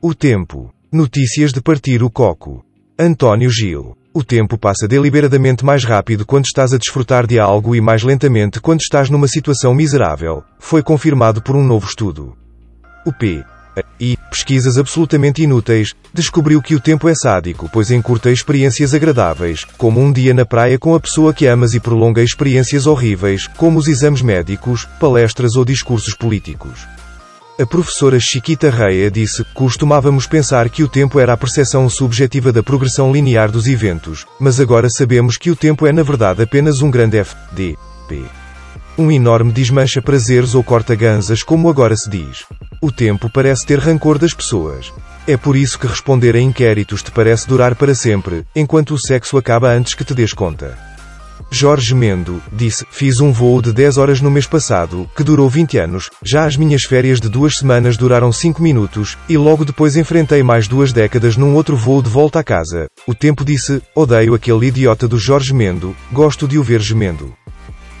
O tempo. Notícias de partir o coco. António Gil. O tempo passa deliberadamente mais rápido quando estás a desfrutar de algo e mais lentamente quando estás numa situação miserável, foi confirmado por um novo estudo. O P. E, pesquisas absolutamente inúteis, descobriu que o tempo é sádico, pois encurta experiências agradáveis, como um dia na praia com a pessoa que amas e prolonga experiências horríveis, como os exames médicos, palestras ou discursos políticos. A professora Chiquita Reia disse: Costumávamos pensar que o tempo era a percepção subjetiva da progressão linear dos eventos, mas agora sabemos que o tempo é na verdade apenas um grande F, D, P. Um enorme desmancha prazeres ou corta ganzas, como agora se diz. O tempo parece ter rancor das pessoas. É por isso que responder a inquéritos te parece durar para sempre, enquanto o sexo acaba antes que te des conta. Jorge Mendo, disse, fiz um voo de 10 horas no mês passado, que durou 20 anos, já as minhas férias de duas semanas duraram 5 minutos, e logo depois enfrentei mais duas décadas num outro voo de volta a casa. O tempo disse, odeio aquele idiota do Jorge Mendo, gosto de o ver gemendo.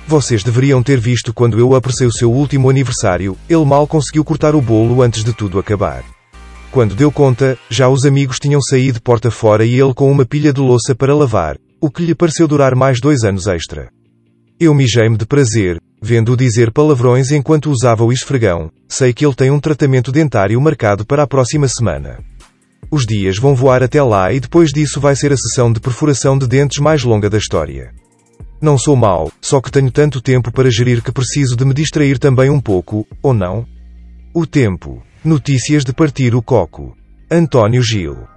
Vocês deveriam ter visto quando eu apressei o seu último aniversário, ele mal conseguiu cortar o bolo antes de tudo acabar. Quando deu conta, já os amigos tinham saído porta fora e ele com uma pilha de louça para lavar, o que lhe pareceu durar mais dois anos extra. Eu mijei-me de prazer, vendo-o dizer palavrões enquanto usava o esfregão, sei que ele tem um tratamento dentário marcado para a próxima semana. Os dias vão voar até lá e depois disso vai ser a sessão de perfuração de dentes mais longa da história. Não sou mau, só que tenho tanto tempo para gerir que preciso de me distrair também um pouco, ou não? O tempo. Notícias de partir o coco. António Gil.